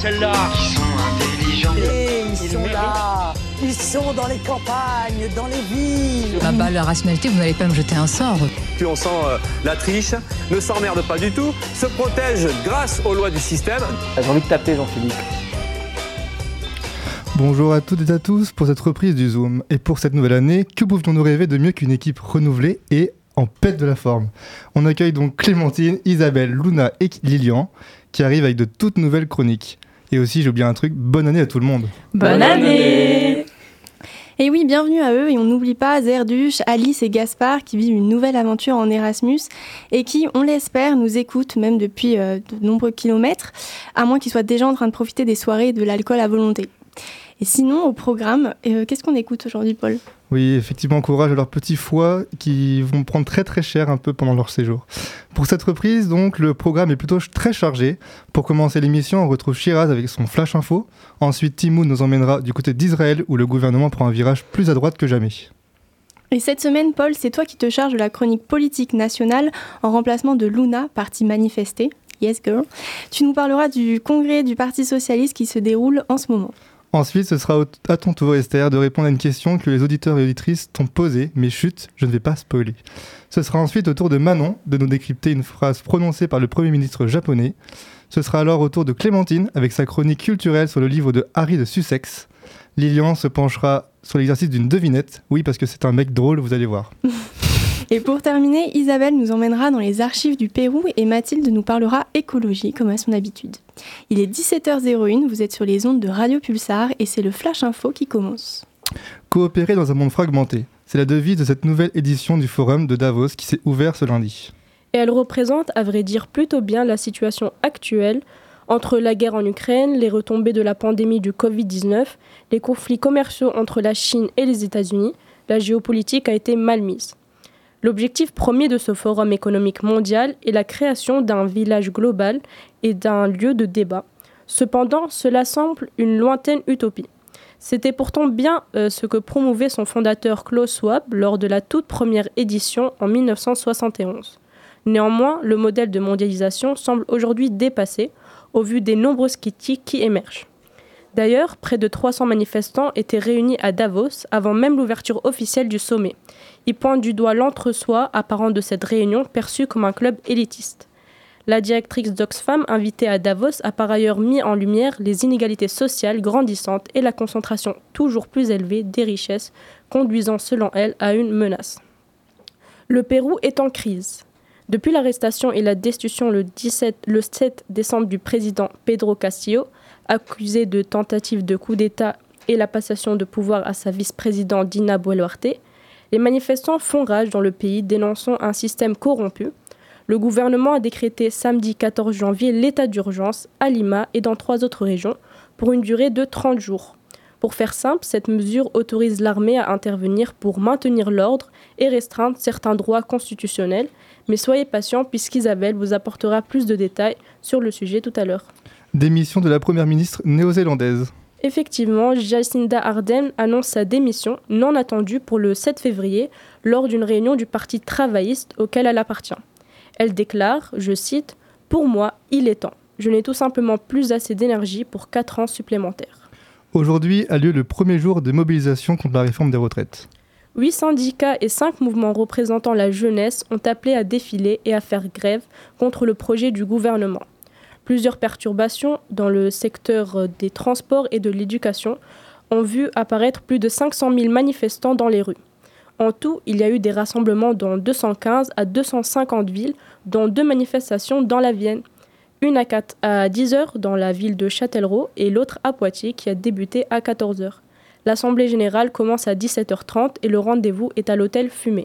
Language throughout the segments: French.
celle-là. Ils sont intelligents. Et ils, sont là. Ils sont dans les campagnes, dans les villes. Bah, bah, la rationalité, vous n'allez pas me jeter un sort. Puis on sent euh, la triche, ne s'emmerde pas du tout, se protège grâce aux lois du système. J'ai envie de taper Jean-Philippe. Bonjour à toutes et à tous pour cette reprise du Zoom. Et pour cette nouvelle année, que pouvions-nous rêver de mieux qu'une équipe renouvelée et en pète de la forme? On accueille donc Clémentine, Isabelle, Luna et Lilian qui arrivent avec de toutes nouvelles chroniques. Et aussi, j'ai oublié un truc, bonne année à tout le monde. Bonne année Et oui, bienvenue à eux et on n'oublie pas Zerduche, Alice et Gaspard qui vivent une nouvelle aventure en Erasmus et qui, on l'espère, nous écoutent même depuis euh, de nombreux kilomètres, à moins qu'ils soient déjà en train de profiter des soirées et de l'alcool à volonté. Et sinon, au programme, euh, qu'est-ce qu'on écoute aujourd'hui, Paul? Oui, effectivement, courage à leurs petits foies qui vont prendre très très cher un peu pendant leur séjour. Pour cette reprise, donc, le programme est plutôt très chargé. Pour commencer l'émission, on retrouve Shiraz avec son Flash Info. Ensuite, Timoun nous emmènera du côté d'Israël où le gouvernement prend un virage plus à droite que jamais. Et cette semaine, Paul, c'est toi qui te charges de la chronique politique nationale en remplacement de Luna, partie manifestée. Yes, girl. Tu nous parleras du congrès du Parti Socialiste qui se déroule en ce moment. Ensuite, ce sera à ton tour, Esther, de répondre à une question que les auditeurs et auditrices t'ont posée, mais chut, je ne vais pas spoiler. Ce sera ensuite au tour de Manon de nous décrypter une phrase prononcée par le Premier ministre japonais. Ce sera alors au tour de Clémentine avec sa chronique culturelle sur le livre de Harry de Sussex. Lilian se penchera sur l'exercice d'une devinette. Oui, parce que c'est un mec drôle, vous allez voir. Et pour terminer, Isabelle nous emmènera dans les archives du Pérou et Mathilde nous parlera écologie comme à son habitude. Il est 17h01, vous êtes sur les ondes de Radio Pulsar et c'est le Flash Info qui commence. Coopérer dans un monde fragmenté, c'est la devise de cette nouvelle édition du forum de Davos qui s'est ouvert ce lundi. Et elle représente, à vrai dire, plutôt bien la situation actuelle entre la guerre en Ukraine, les retombées de la pandémie du Covid-19, les conflits commerciaux entre la Chine et les États-Unis, la géopolitique a été mal mise. L'objectif premier de ce forum économique mondial est la création d'un village global et d'un lieu de débat. Cependant, cela semble une lointaine utopie. C'était pourtant bien euh, ce que promouvait son fondateur Klaus Schwab lors de la toute première édition en 1971. Néanmoins, le modèle de mondialisation semble aujourd'hui dépassé au vu des nombreuses critiques qui émergent. D'ailleurs, près de 300 manifestants étaient réunis à Davos avant même l'ouverture officielle du sommet. Ils pointent du doigt l'entre-soi apparent de cette réunion perçue comme un club élitiste. La directrice d'Oxfam, invitée à Davos, a par ailleurs mis en lumière les inégalités sociales grandissantes et la concentration toujours plus élevée des richesses, conduisant selon elle à une menace. Le Pérou est en crise. Depuis l'arrestation et la destitution le, 17, le 7 décembre du président Pedro Castillo, accusé de tentative de coup d'État et la passation de pouvoir à sa vice-présidente Dina Boluarte, les manifestants font rage dans le pays dénonçant un système corrompu. Le gouvernement a décrété samedi 14 janvier l'état d'urgence à Lima et dans trois autres régions pour une durée de 30 jours. Pour faire simple, cette mesure autorise l'armée à intervenir pour maintenir l'ordre et restreindre certains droits constitutionnels. Mais soyez patient puisqu'Isabelle vous apportera plus de détails sur le sujet tout à l'heure. Démission de la première ministre néo-zélandaise. Effectivement, Jacinda Ardern annonce sa démission non attendue pour le 7 février lors d'une réunion du Parti travailliste auquel elle appartient. Elle déclare, je cite, Pour moi, il est temps. Je n'ai tout simplement plus assez d'énergie pour 4 ans supplémentaires. Aujourd'hui a lieu le premier jour de mobilisation contre la réforme des retraites. Huit syndicats et cinq mouvements représentant la jeunesse ont appelé à défiler et à faire grève contre le projet du gouvernement. Plusieurs perturbations dans le secteur des transports et de l'éducation ont vu apparaître plus de 500 000 manifestants dans les rues. En tout, il y a eu des rassemblements dans 215 à 250 villes, dont deux manifestations dans la Vienne. Une à, 4, à 10h dans la ville de Châtellerault et l'autre à Poitiers qui a débuté à 14h. L'Assemblée générale commence à 17h30 et le rendez-vous est à l'hôtel Fumé.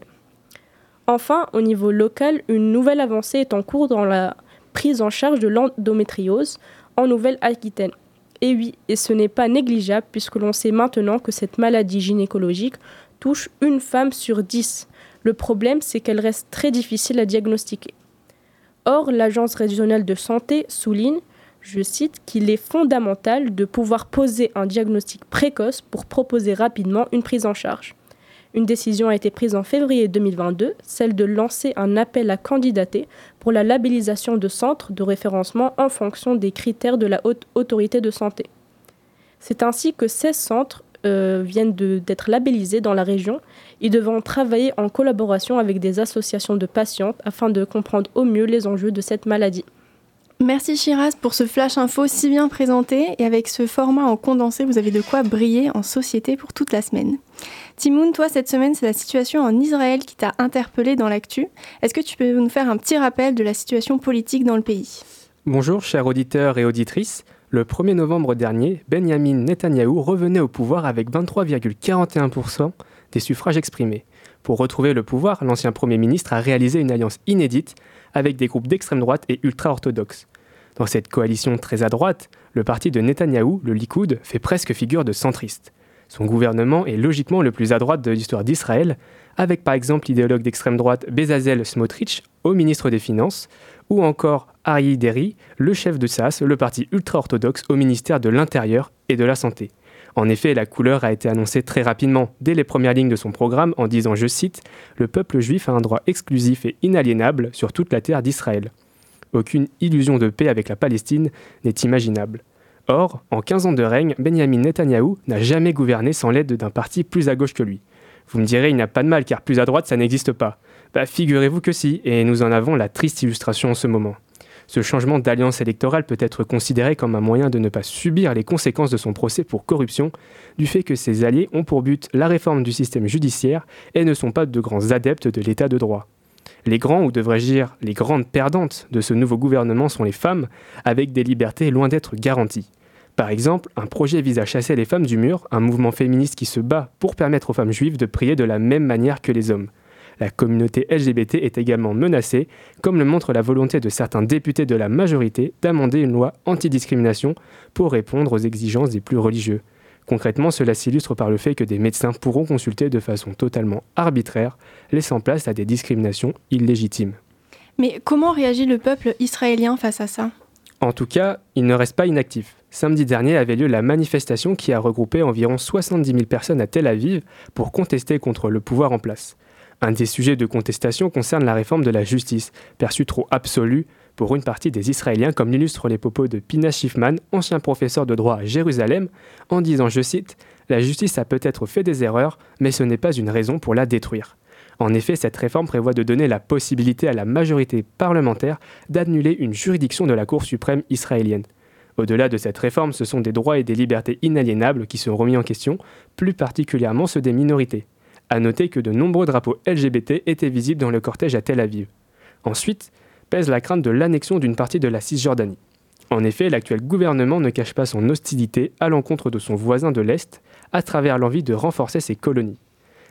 Enfin, au niveau local, une nouvelle avancée est en cours dans la prise en charge de l'endométriose en Nouvelle-Aquitaine. Et oui, et ce n'est pas négligeable puisque l'on sait maintenant que cette maladie gynécologique touche une femme sur dix. Le problème, c'est qu'elle reste très difficile à diagnostiquer. Or, l'Agence régionale de santé souligne, je cite, qu'il est fondamental de pouvoir poser un diagnostic précoce pour proposer rapidement une prise en charge. Une décision a été prise en février 2022, celle de lancer un appel à candidater pour la labellisation de centres de référencement en fonction des critères de la haute autorité de santé. C'est ainsi que ces centres euh, viennent d'être labellisés dans la région. Ils devront travailler en collaboration avec des associations de patientes afin de comprendre au mieux les enjeux de cette maladie. Merci Shiraz pour ce flash info si bien présenté et avec ce format en condensé, vous avez de quoi briller en société pour toute la semaine. Timoun, toi cette semaine, c'est la situation en Israël qui t'a interpellé dans l'actu. Est-ce que tu peux nous faire un petit rappel de la situation politique dans le pays? Bonjour chers auditeurs et auditrices. Le 1er novembre dernier, Benjamin Netanyahou revenait au pouvoir avec 23,41% des suffrages exprimés. Pour retrouver le pouvoir, l'ancien Premier ministre a réalisé une alliance inédite avec des groupes d'extrême droite et ultra-orthodoxes. Dans cette coalition très à droite, le parti de Netanyahou, le Likoud, fait presque figure de centriste. Son gouvernement est logiquement le plus à droite de l'histoire d'Israël, avec par exemple l'idéologue d'extrême droite Bezazel Smotrich au ministre des Finances, ou encore Ari Deri, le chef de SAS, le parti ultra-orthodoxe au ministère de l'Intérieur et de la Santé. En effet, la couleur a été annoncée très rapidement, dès les premières lignes de son programme, en disant, je cite, Le peuple juif a un droit exclusif et inaliénable sur toute la terre d'Israël. Aucune illusion de paix avec la Palestine n'est imaginable. Or, en 15 ans de règne, Benjamin Netanyahou n'a jamais gouverné sans l'aide d'un parti plus à gauche que lui. Vous me direz, il n'a pas de mal, car plus à droite, ça n'existe pas. Bah, figurez-vous que si, et nous en avons la triste illustration en ce moment. Ce changement d'alliance électorale peut être considéré comme un moyen de ne pas subir les conséquences de son procès pour corruption, du fait que ses alliés ont pour but la réforme du système judiciaire et ne sont pas de grands adeptes de l'état de droit. Les grands, ou devrais-je dire les grandes perdantes de ce nouveau gouvernement sont les femmes, avec des libertés loin d'être garanties. Par exemple, un projet vise à chasser les femmes du mur, un mouvement féministe qui se bat pour permettre aux femmes juives de prier de la même manière que les hommes. La communauté LGBT est également menacée, comme le montre la volonté de certains députés de la majorité d'amender une loi antidiscrimination pour répondre aux exigences des plus religieux. Concrètement, cela s'illustre par le fait que des médecins pourront consulter de façon totalement arbitraire, laissant place à des discriminations illégitimes. Mais comment réagit le peuple israélien face à ça? En tout cas, il ne reste pas inactif. Samedi dernier avait lieu la manifestation qui a regroupé environ 70 000 personnes à Tel Aviv pour contester contre le pouvoir en place. Un des sujets de contestation concerne la réforme de la justice, perçue trop absolue pour une partie des Israéliens, comme l'illustrent les propos de Pina Schiffman, ancien professeur de droit à Jérusalem, en disant, je cite, La justice a peut-être fait des erreurs, mais ce n'est pas une raison pour la détruire. En effet, cette réforme prévoit de donner la possibilité à la majorité parlementaire d'annuler une juridiction de la Cour suprême israélienne. Au-delà de cette réforme, ce sont des droits et des libertés inaliénables qui sont remis en question, plus particulièrement ceux des minorités. À noter que de nombreux drapeaux LGBT étaient visibles dans le cortège à Tel Aviv. Ensuite, pèse la crainte de l'annexion d'une partie de la Cisjordanie. En effet, l'actuel gouvernement ne cache pas son hostilité à l'encontre de son voisin de l'Est à travers l'envie de renforcer ses colonies.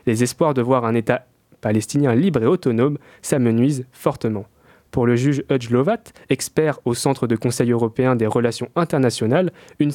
Les espoirs de voir un État palestinien libre et autonome s'amenuisent fortement. Pour le juge Hudge Lovat, expert au Centre de Conseil européen des relations internationales, une,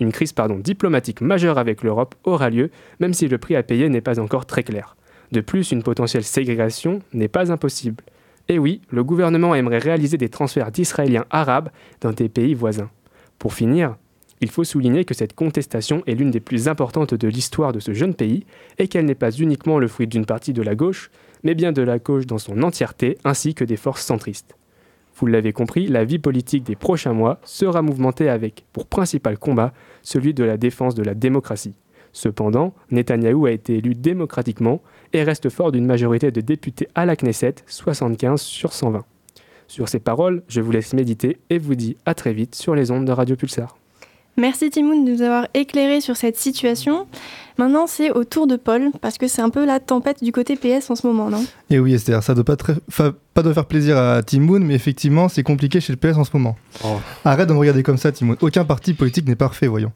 une crise diplomatique majeure avec l'Europe aura lieu, même si le prix à payer n'est pas encore très clair. De plus, une potentielle ségrégation n'est pas impossible. Et oui, le gouvernement aimerait réaliser des transferts d'Israéliens arabes dans des pays voisins. Pour finir, il faut souligner que cette contestation est l'une des plus importantes de l'histoire de ce jeune pays et qu'elle n'est pas uniquement le fruit d'une partie de la gauche, mais bien de la gauche dans son entièreté ainsi que des forces centristes. Vous l'avez compris, la vie politique des prochains mois sera mouvementée avec, pour principal combat, celui de la défense de la démocratie. Cependant, Netanyahou a été élu démocratiquement et reste fort d'une majorité de députés à la Knesset, 75 sur 120. Sur ces paroles, je vous laisse méditer et vous dis à très vite sur les ondes de Radio Pulsar. Merci Timoun de nous avoir éclairé sur cette situation. Maintenant, c'est au tour de Paul, parce que c'est un peu la tempête du côté PS en ce moment, non? Et oui, Esther, ça ne doit pas, pas doit faire plaisir à Timoun, mais effectivement, c'est compliqué chez le PS en ce moment. Oh. Arrête de me regarder comme ça, Timoun. Aucun parti politique n'est parfait, voyons.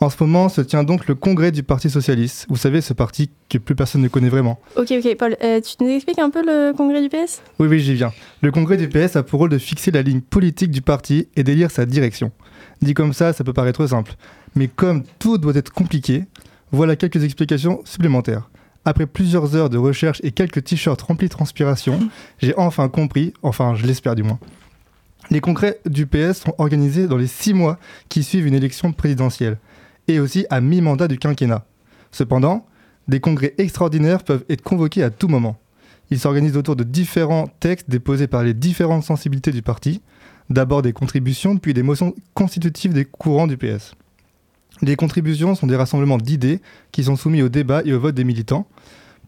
En ce moment se tient donc le congrès du Parti Socialiste. Vous savez, ce parti que plus personne ne connaît vraiment. Ok, ok, Paul, euh, tu nous expliques un peu le congrès du PS Oui, oui, j'y viens. Le congrès du PS a pour rôle de fixer la ligne politique du parti et d'élire sa direction. Dit comme ça, ça peut paraître simple. Mais comme tout doit être compliqué, voilà quelques explications supplémentaires. Après plusieurs heures de recherche et quelques t-shirts remplis de transpiration, j'ai enfin compris, enfin je l'espère du moins. Les congrès du PS sont organisés dans les six mois qui suivent une élection présidentielle, et aussi à mi-mandat du quinquennat. Cependant, Des congrès extraordinaires peuvent être convoqués à tout moment. Ils s'organisent autour de différents textes déposés par les différentes sensibilités du parti, d'abord des contributions, puis des motions constitutives des courants du PS. Les contributions sont des rassemblements d'idées qui sont soumis au débat et au vote des militants.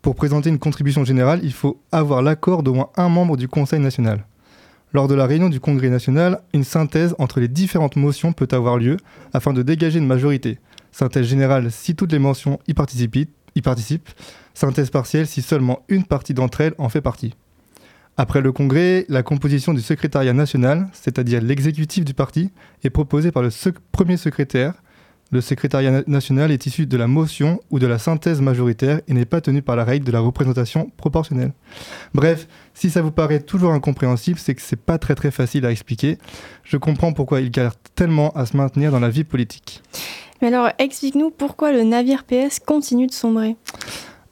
Pour présenter une contribution générale, il faut avoir l'accord d'au moins un membre du Conseil national. Lors de la réunion du Congrès national, une synthèse entre les différentes motions peut avoir lieu afin de dégager une majorité. Synthèse générale si toutes les mentions y participent, y participent. synthèse partielle si seulement une partie d'entre elles en fait partie. Après le congrès, la composition du secrétariat national, c'est-à-dire l'exécutif du parti, est proposée par le premier secrétaire. Le secrétariat national est issu de la motion ou de la synthèse majoritaire et n'est pas tenu par la règle de la représentation proportionnelle. Bref, si ça vous paraît toujours incompréhensible, c'est que c'est pas très très facile à expliquer. Je comprends pourquoi il galère tellement à se maintenir dans la vie politique. Mais alors, explique-nous pourquoi le navire PS continue de sombrer.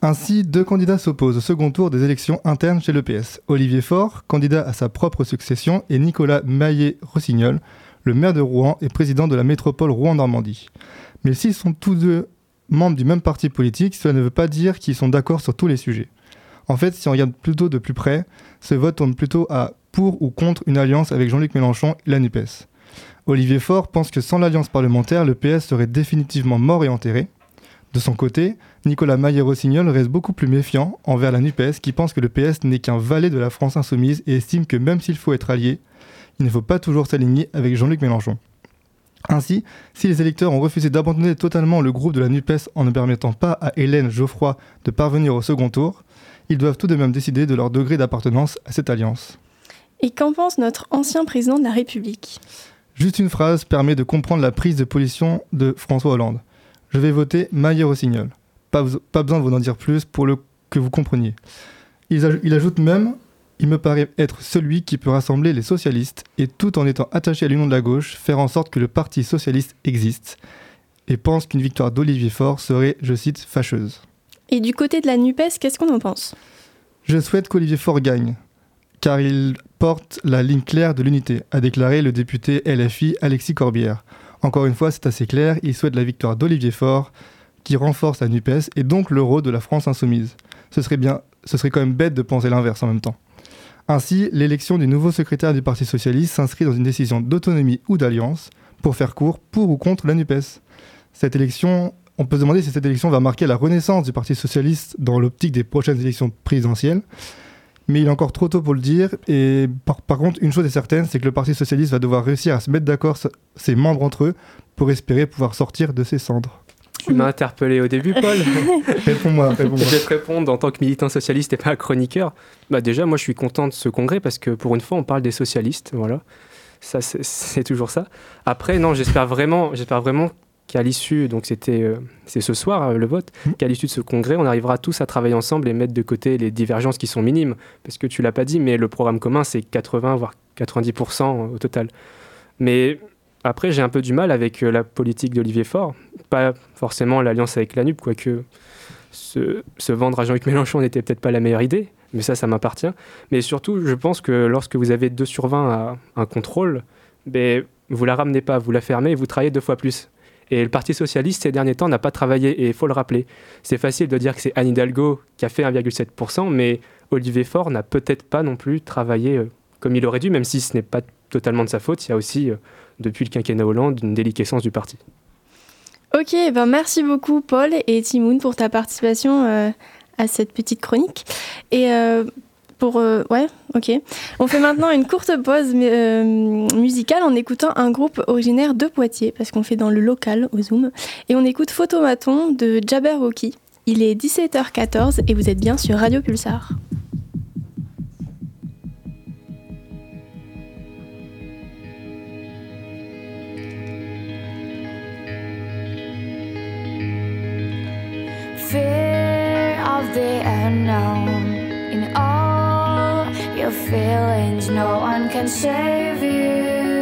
Ainsi, deux candidats s'opposent au second tour des élections internes chez le PS. Olivier Faure, candidat à sa propre succession, et Nicolas Maillet-Rossignol, le maire de Rouen et président de la métropole Rouen-Normandie. Mais s'ils sont tous deux membres du même parti politique, cela ne veut pas dire qu'ils sont d'accord sur tous les sujets. En fait, si on regarde plutôt de plus près, ce vote tourne plutôt à pour ou contre une alliance avec Jean-Luc Mélenchon et la NUPES. Olivier Faure pense que sans l'alliance parlementaire, le PS serait définitivement mort et enterré. De son côté, Nicolas Maillé-Rossignol reste beaucoup plus méfiant envers la NUPES qui pense que le PS n'est qu'un valet de la France insoumise et estime que même s'il faut être allié, il ne faut pas toujours s'aligner avec Jean-Luc Mélenchon. Ainsi, si les électeurs ont refusé d'abandonner totalement le groupe de la NUPES en ne permettant pas à Hélène Geoffroy de parvenir au second tour, ils doivent tout de même décider de leur degré d'appartenance à cette alliance. Et qu'en pense notre ancien président de la République? Juste une phrase permet de comprendre la prise de position de François Hollande. Je vais voter Maillé-Rossignol. Pas, pas, besoin de vous en dire plus pour le, que vous compreniez. Il, il ajoute même Il me paraît être celui qui peut rassembler les socialistes et tout en étant attaché à l'union de la gauche, faire en sorte que le Parti socialiste existe. Et pense qu'une victoire d'Olivier Faure serait, je cite, fâcheuse. Et du côté de la NUPES, qu'est-ce qu'on en pense? Je souhaite qu'Olivier Faure gagne, car il porte la ligne claire de l'unité, a déclaré le député LFI Alexis Corbière. Encore une fois, c'est assez clair, il souhaite la victoire d'Olivier Faure, qui renforce la NUPES et donc l'euro de la France insoumise. Ce serait bien, ce serait quand même bête de penser l'inverse en même temps. Ainsi, l'élection du nouveau secrétaire du Parti socialiste s'inscrit dans une décision d'autonomie ou d'alliance, pour faire court, pour ou contre la NUPES. Cette élection on peut se demander si cette élection va marquer la renaissance du Parti socialiste dans l'optique des prochaines élections présidentielles. Mais il est encore trop tôt pour le dire. Et par, par contre, une chose est certaine, c'est que le Parti socialiste va devoir réussir à se mettre d'accord ses membres entre eux pour espérer pouvoir sortir de ses cendres. Tu m'as interpellé au début, Paul. réponds-moi, réponds-moi. Je vais te répondre en tant que militant socialiste et pas chroniqueur. Bah déjà, moi, je suis content de ce congrès parce que pour une fois, on parle des socialistes. Voilà. Ça, c'est toujours ça. Après, non, j'espère vraiment, j'espère vraiment qu'à l'issue, donc c'était euh, c'est ce soir euh, le vote, Mmh. qu'à l'issue de ce congrès, on arrivera tous à travailler ensemble et mettre de côté les divergences qui sont minimes, parce que tu l'as pas dit, mais le programme commun c'est 80 voire 90% au total. Mais après j'ai un peu du mal avec euh, la politique d'Olivier Faure, pas forcément l'alliance avec la NUP, quoique se, se vendre à Jean-Luc Mélenchon n'était peut-être pas la meilleure idée, mais ça ça m'appartient. Mais surtout je pense que lorsque vous avez 2 sur 20 à un contrôle, ben, vous la ramenez pas, vous la fermez et vous travaillez deux fois plus. Et le Parti Socialiste, ces derniers temps, n'a pas travaillé, et il faut le rappeler. C'est facile de dire que c'est Anne Hidalgo qui a fait 1,7%, mais Olivier Faure n'a peut-être pas non plus travaillé euh, comme il aurait dû, même si ce n'est pas totalement de sa faute. Il y a aussi, euh, depuis le quinquennat Hollande, une déliquescence du parti. Ok, ben merci beaucoup Paul et Timoun pour ta participation euh, à cette petite chronique. Et pour... euh, ouais, ok. On fait maintenant une courte pause euh, musicale en écoutant un groupe originaire de Poitiers, parce qu'on fait dans le local au Zoom. Et on écoute Photomaton de Jabberwocky. Il est 17h14 et vous êtes bien sur Radio Pulsar. Your feelings, no one can save you.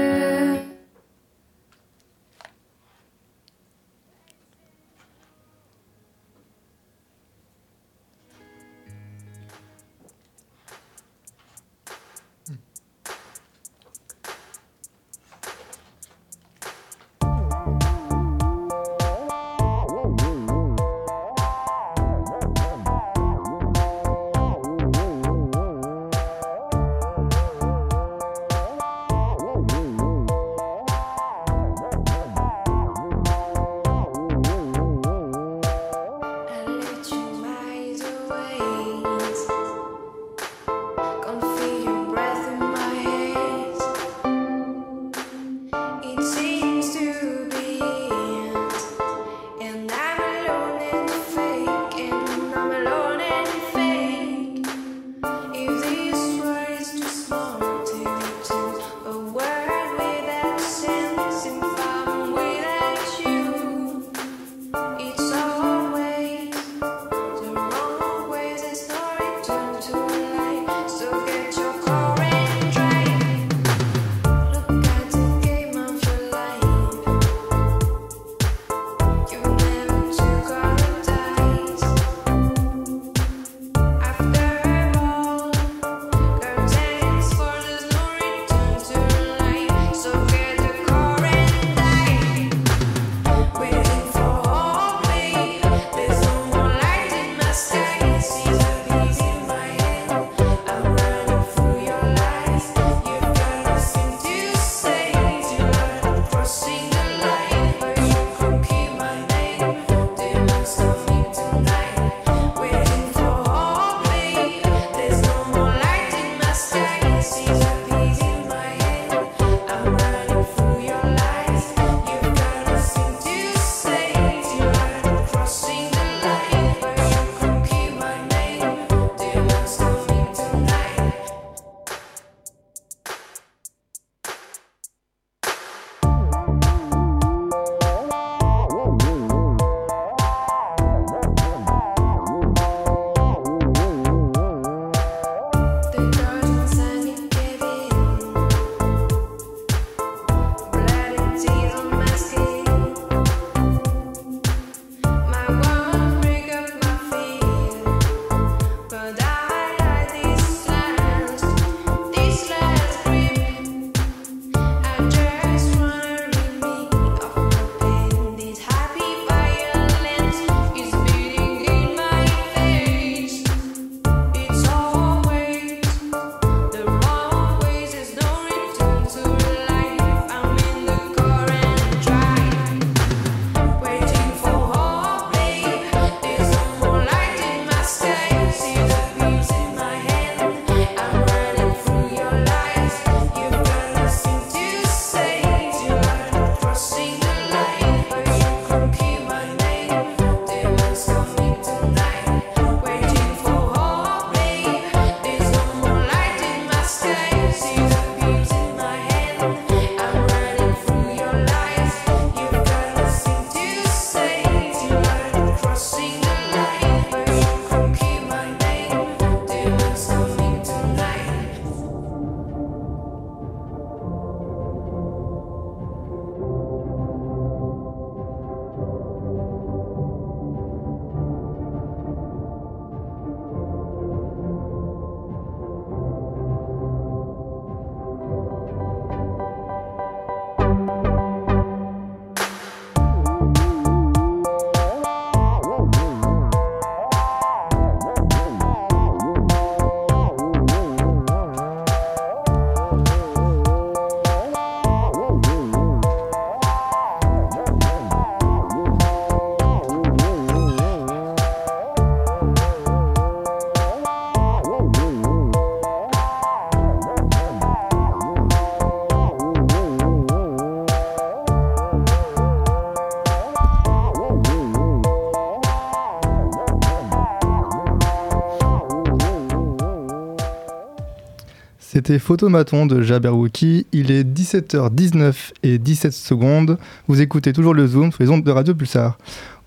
C'était Photomaton de Jabberwocky. Il est 17h19 et 17 secondes. Vous écoutez toujours le Zoom sur les ondes de Radio Pulsar.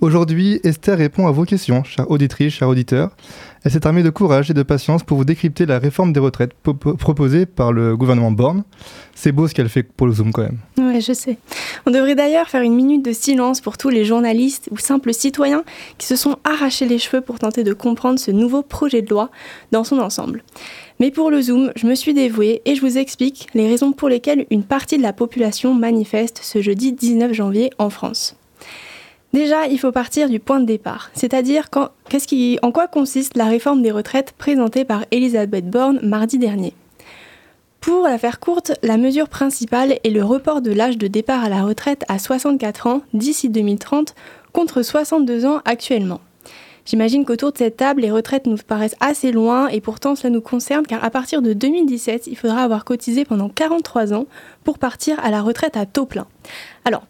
Aujourd'hui, Esther répond à vos questions, chère auditrice, chers auditeurs. Elle s'est armée de courage et de patience pour vous décrypter la réforme des retraites proposée par le gouvernement Borne. C'est beau ce qu'elle fait pour le Zoom quand même. Ouais, je sais. On devrait d'ailleurs faire une minute de silence pour tous les journalistes ou simples citoyens qui se sont arrachés les cheveux pour tenter de comprendre ce nouveau projet de loi dans son ensemble. Mais pour le Zoom, je me suis dévouée et je vous explique les raisons pour lesquelles une partie de la population manifeste ce jeudi 19 janvier en France. Déjà, il faut partir du point de départ, c'est-à-dire en quoi consiste la réforme des retraites présentée par Elisabeth Borne mardi dernier? Pour la faire courte, la mesure principale est le report de l'âge de départ à la retraite à 64 ans d'ici 2030 contre 62 ans actuellement. J'imagine qu'autour de cette table, les retraites nous paraissent assez loin et pourtant cela nous concerne car à partir de 2017, il faudra avoir cotisé pendant 43 ans pour partir à la retraite à taux plein. Alors,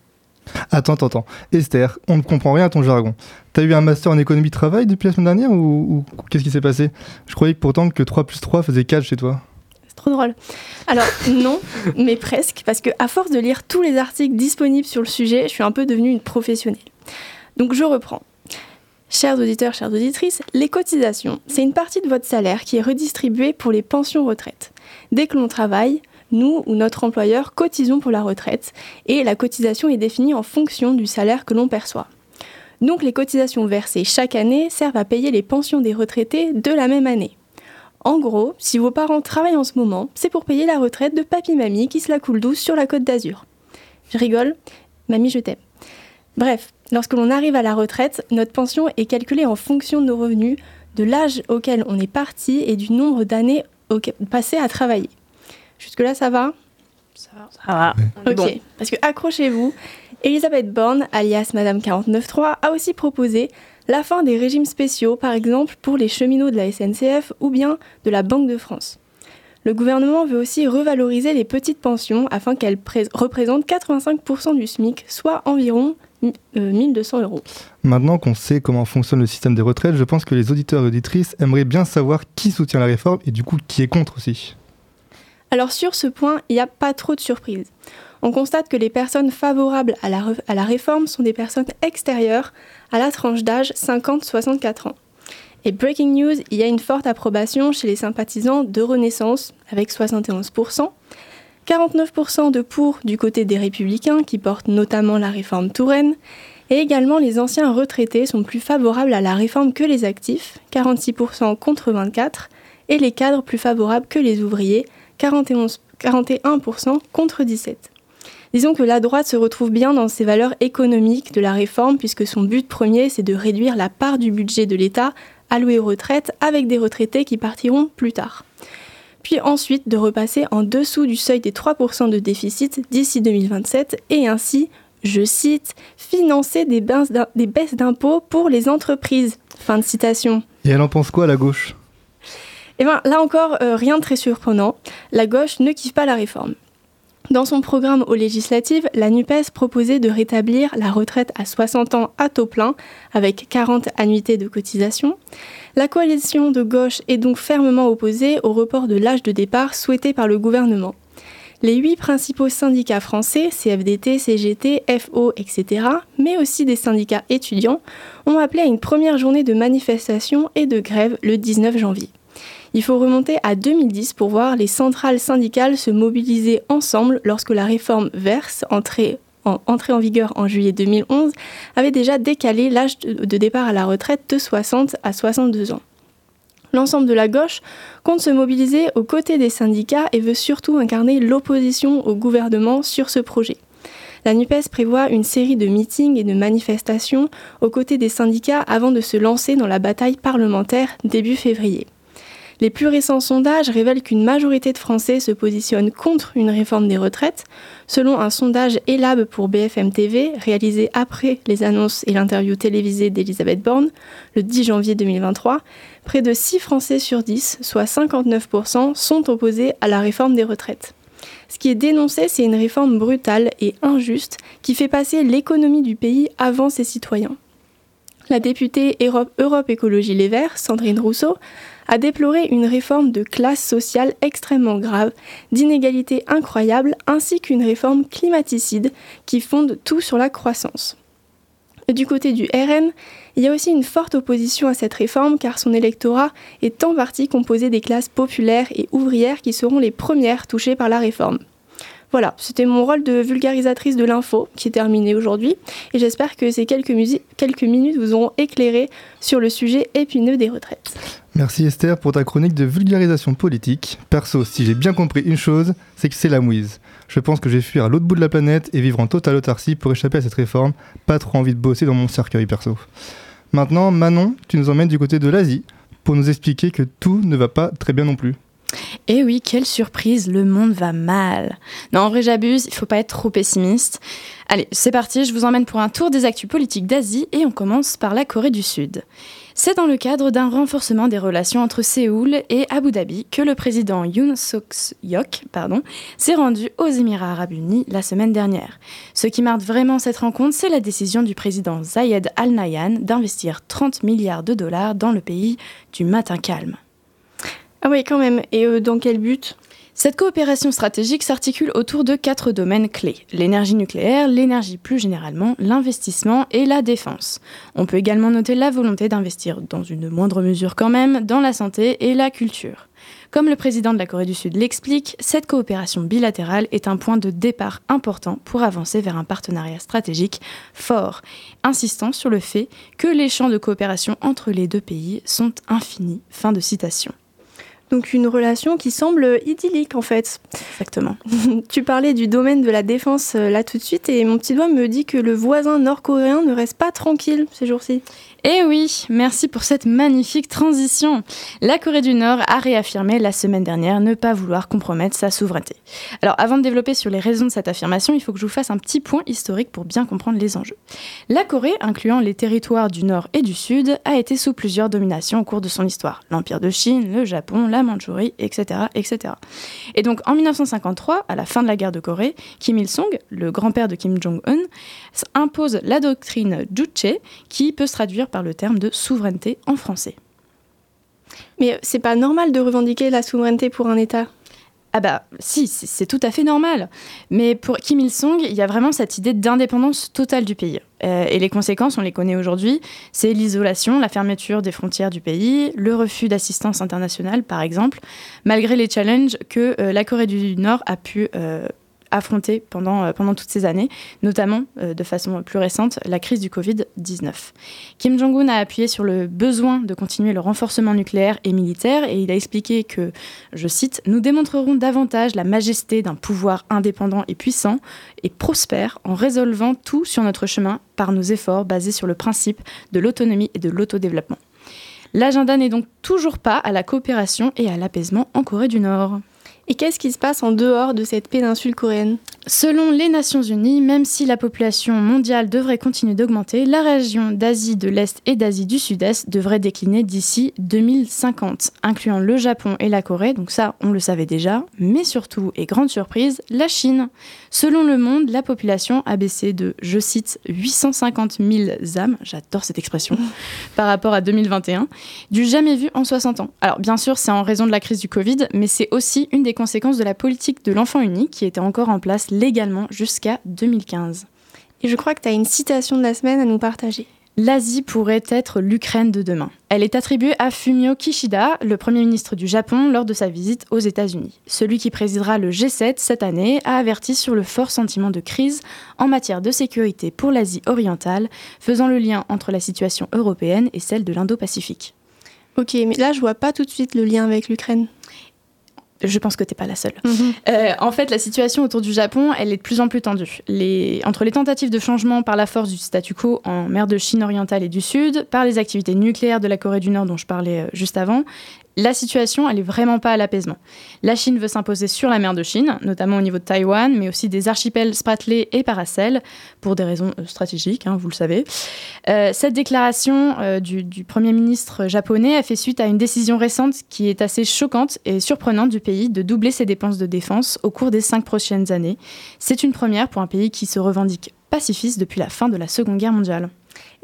Attends, attends, attends. Esther, on ne comprend rien à ton jargon. T'as eu un master en économie de travail depuis la semaine dernière ou, qu'est-ce qui s'est passé? Je croyais pourtant que 3 plus 3 faisait 4 chez toi. C'est trop drôle. Alors, non, mais presque, parce que à force de lire tous les articles disponibles sur le sujet, je suis un peu devenue une professionnelle. Donc, je reprends. Chers auditeurs, chères auditrices, les cotisations, c'est une partie de votre salaire qui est redistribuée pour les pensions retraites. Dès que l'on travaille, nous ou notre employeur cotisons pour la retraite et la cotisation est définie en fonction du salaire que l'on perçoit. Donc les cotisations versées chaque année servent à payer les pensions des retraités de la même année. En gros, si vos parents travaillent en ce moment, c'est pour payer la retraite de papy-mamie qui se la coule douce sur la côte d'Azur. Je rigole, mamie je t'aime. Bref, lorsque l'on arrive à la retraite, notre pension est calculée en fonction de nos revenus, de l'âge auquel on est parti et du nombre d'années passées à travailler. Jusque-là, ça va? Ça va. Ok, parce que accrochez-vous, Elisabeth Borne, alias Madame 49.3, a aussi proposé la fin des régimes spéciaux, par exemple pour les cheminots de la SNCF ou bien de la Banque de France. Le gouvernement veut aussi revaloriser les petites pensions afin qu'elles représentent 85% du SMIC, soit environ 1200 euh, euros. Maintenant qu'on sait comment fonctionne le système des retraites, je pense que les auditeurs et auditrices aimeraient bien savoir qui soutient la réforme et du coup qui est contre aussi. Alors sur ce point, il n'y a pas trop de surprises. On constate que les personnes favorables à la, à la réforme sont des personnes extérieures à la tranche d'âge 50-64 ans. Et breaking news, il y a une forte approbation chez les sympathisants de Renaissance, avec 71%, 49% de pour du côté des républicains, qui portent notamment la réforme Touraine, et également les anciens retraités sont plus favorables à la réforme que les actifs, 46% contre 24%, et les cadres plus favorables que les ouvriers, 41% contre 17%. Disons que la droite se retrouve bien dans ses valeurs économiques de la réforme, puisque son but premier, c'est de réduire la part du budget de l'État alloué aux retraites avec des retraités qui partiront plus tard. Puis ensuite de repasser en dessous du seuil des 3% de déficit d'ici 2027 et ainsi, je cite, financer des baisses d'impôts pour les entreprises. Fin de citation. Et elle en pense quoi la gauche? Eh bien là encore, euh, rien de très surprenant. La gauche ne kiffe pas la réforme. Dans son programme aux législatives, la NUPES proposait de rétablir la retraite à 60 ans à taux plein, avec 40 annuités de cotisation. La coalition de gauche est donc fermement opposée au report de l'âge de départ souhaité par le gouvernement. Les huit principaux syndicats français, CFDT, CGT, FO, etc., mais aussi des syndicats étudiants, ont appelé à une première journée de manifestation et de grève le 19 janvier. Il faut remonter à 2010 pour voir les centrales syndicales se mobiliser ensemble lorsque la réforme Verse, entrée en, en vigueur en juillet 2011, avait déjà décalé l'âge de départ à la retraite de 60 à 62 ans. L'ensemble de la gauche compte se mobiliser aux côtés des syndicats et veut surtout incarner l'opposition au gouvernement sur ce projet. La NUPES prévoit une série de meetings et de manifestations aux côtés des syndicats avant de se lancer dans la bataille parlementaire début février. Les plus récents sondages révèlent qu'une majorité de Français se positionnent contre une réforme des retraites. Selon un sondage ELAB pour BFM TV, réalisé après les annonces et l'interview télévisée d'Elisabeth Borne, le 10 janvier 2023, près de 6 Français sur 10, soit 59%, sont opposés à la réforme des retraites. Ce qui est dénoncé, c'est une réforme brutale et injuste qui fait passer l'économie du pays avant ses citoyens. La députée Europe, Europe Écologie Les Verts, Sandrine Rousseau, a déploré une réforme de classe sociale extrêmement grave, d'inégalités incroyables, ainsi qu'une réforme climaticide qui fonde tout sur la croissance. Du côté du RN, il y a aussi une forte opposition à cette réforme car son électorat est en partie composé des classes populaires et ouvrières qui seront les premières touchées par la réforme. Voilà, c'était mon rôle de vulgarisatrice de l'info qui est terminé aujourd'hui et j'espère que ces quelques, minutes vous auront éclairé sur le sujet épineux des retraites. Merci Esther pour ta chronique de vulgarisation politique. Perso, si j'ai bien compris une chose, c'est que c'est la mouise. Je pense que je vais fuir à l'autre bout de la planète et vivre en totale autarcie pour échapper à cette réforme. Pas trop envie de bosser dans mon cercueil perso. Maintenant, Manon, tu nous emmènes du côté de l'Asie pour nous expliquer que tout ne va pas très bien non plus. Et eh oui, quelle surprise, le monde va mal. Non, en vrai, j'abuse, il faut pas être trop pessimiste. Allez, c'est parti, je vous emmène pour un tour des actus politiques d'Asie et on commence par la Corée du Sud. C'est dans le cadre d'un renforcement des relations entre Séoul et Abu Dhabi que le président Yoon Suk-yeol s'est rendu aux Émirats arabes unis la semaine dernière. Ce qui marque vraiment cette rencontre, c'est la décision du président Zayed Al Nahyan d'investir 30 milliards de dollars dans le pays du matin calme. Ah oui, quand même. Et euh, dans quel but? Cette coopération stratégique s'articule autour de quatre domaines clés. L'énergie nucléaire, l'énergie plus généralement, l'investissement et la défense. On peut également noter la volonté d'investir, dans une moindre mesure quand même, dans la santé et la culture. Comme le président de la Corée du Sud l'explique, cette coopération bilatérale est un point de départ important pour avancer vers un partenariat stratégique fort, insistant sur le fait que les champs de coopération entre les deux pays sont infinis. Fin de citation. Donc une relation qui semble idyllique en fait. Exactement. tu parlais du domaine de la défense euh, là tout de suite et mon petit doigt me dit que le voisin nord-coréen ne reste pas tranquille ces jours-ci. Eh oui, merci pour cette magnifique transition. La Corée du Nord a réaffirmé la semaine dernière ne pas vouloir compromettre sa souveraineté. Alors avant de développer sur les raisons de cette affirmation, il faut que je vous fasse un petit point historique pour bien comprendre les enjeux. La Corée, incluant les territoires du Nord et du Sud, a été sous plusieurs dominations au cours de son histoire. L'Empire de Chine, le Japon, la Mandchourie, etc., etc. Et donc en 1953, à la fin de la guerre de Corée, Kim Il-sung, le grand-père de Kim Jong-un, impose la doctrine Juche qui peut se traduire par le terme de souveraineté en français. Mais c'est pas normal de revendiquer la souveraineté pour un État? Ah bah si, c'est tout à fait normal. Mais pour Kim Il-sung, il y a vraiment cette idée d'indépendance totale du pays. Euh, et les conséquences, on les connaît aujourd'hui. C'est l'isolation, la fermeture des frontières du pays, le refus d'assistance internationale, par exemple, malgré les challenges que euh, la Corée du Nord a pu euh, affronté pendant, euh, pendant toutes ces années, notamment euh, de façon plus récente la crise du Covid-19. Kim Jong-un a appuyé sur le besoin de continuer le renforcement nucléaire et militaire et il a expliqué que, je cite, Nous démontrerons davantage la majesté d'un pouvoir indépendant et puissant et prospère en résolvant tout sur notre chemin par nos efforts basés sur le principe de l'autonomie et de l'autodéveloppement. L'agenda n'est donc toujours pas à la coopération et à l'apaisement en Corée du Nord. Et qu'est-ce qui se passe en dehors de cette péninsule coréenne Selon les Nations Unies, même si la population mondiale devrait continuer d'augmenter, la région d'Asie de l'Est et d'Asie du Sud-Est devrait décliner d'ici 2050, incluant le Japon et la Corée, donc ça on le savait déjà, mais surtout, et grande surprise, la Chine. Selon Le Monde, la population a baissé de, je cite, 850 000 âmes, j'adore cette expression, par rapport à 2021, du jamais vu en 60 ans. Alors bien sûr, c'est en raison de la crise du Covid, mais c'est aussi une des conséquences de la politique de l'enfant unique qui était encore en place légalement jusqu'à 2015. Et je crois que tu as une citation de la semaine à nous partager. L'Asie pourrait être l'Ukraine de demain. Elle est attribuée à Fumio Kishida, le Premier ministre du Japon, lors de sa visite aux États-Unis. Celui qui présidera le G7 cette année a averti sur le fort sentiment de crise en matière de sécurité pour l'Asie orientale, faisant le lien entre la situation européenne et celle de l'Indo-Pacifique. Ok, mais là je vois pas tout de suite le lien avec l'Ukraine je pense que tu n'es pas la seule. Mhm. Euh, en fait, la situation autour du Japon, elle est de plus en plus tendue. Les... Entre les tentatives de changement par la force du statu quo en mer de Chine orientale et du Sud, par les activités nucléaires de la Corée du Nord dont je parlais euh, juste avant, la situation, elle est vraiment pas à l'apaisement. La Chine veut s'imposer sur la mer de Chine, notamment au niveau de Taïwan, mais aussi des archipels Spratly et Paracel, pour des raisons euh, stratégiques, hein, vous le savez. Euh, cette déclaration euh, du, du, Premier ministre japonais a fait suite à une décision récente qui est assez choquante et surprenante du pays de doubler ses dépenses de défense au cours des cinq prochaines années. C'est une première pour un pays qui se revendique pacifiste depuis la fin de la Seconde Guerre mondiale.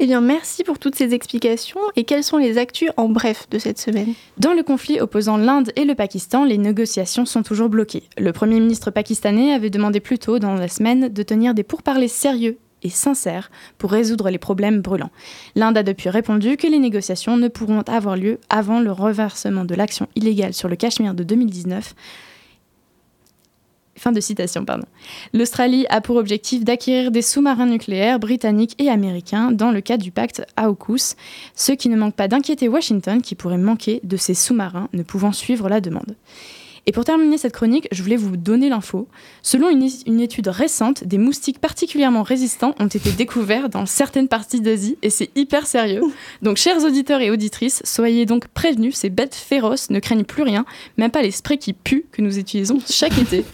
Eh bien, merci pour toutes ces explications. Et quelles sont les actus en bref de cette semaine? Dans le conflit opposant l'Inde et le Pakistan, les négociations sont toujours bloquées. Le Premier ministre pakistanais avait demandé plus tôt dans la semaine de tenir des pourparlers sérieux et sincères pour résoudre les problèmes brûlants. L'Inde a depuis répondu que les négociations ne pourront avoir lieu avant le reversement de l'action illégale sur le Cachemire de 2019 Fin de citation, pardon. L'Australie a pour objectif d'acquérir des sous-marins nucléaires britanniques et américains dans le cadre du pacte AUKUS, ce qui ne manque pas d'inquiéter Washington qui pourrait manquer de ces sous-marins ne pouvant suivre la demande. Et pour terminer cette chronique, je voulais vous donner l'info. Selon une, étude récente, des moustiques particulièrement résistants ont été découverts dans certaines parties d'Asie et c'est hyper sérieux. Donc, chers auditeurs et auditrices, soyez donc prévenus, ces bêtes féroces ne craignent plus rien, même pas les sprays qui puent que nous utilisons chaque été.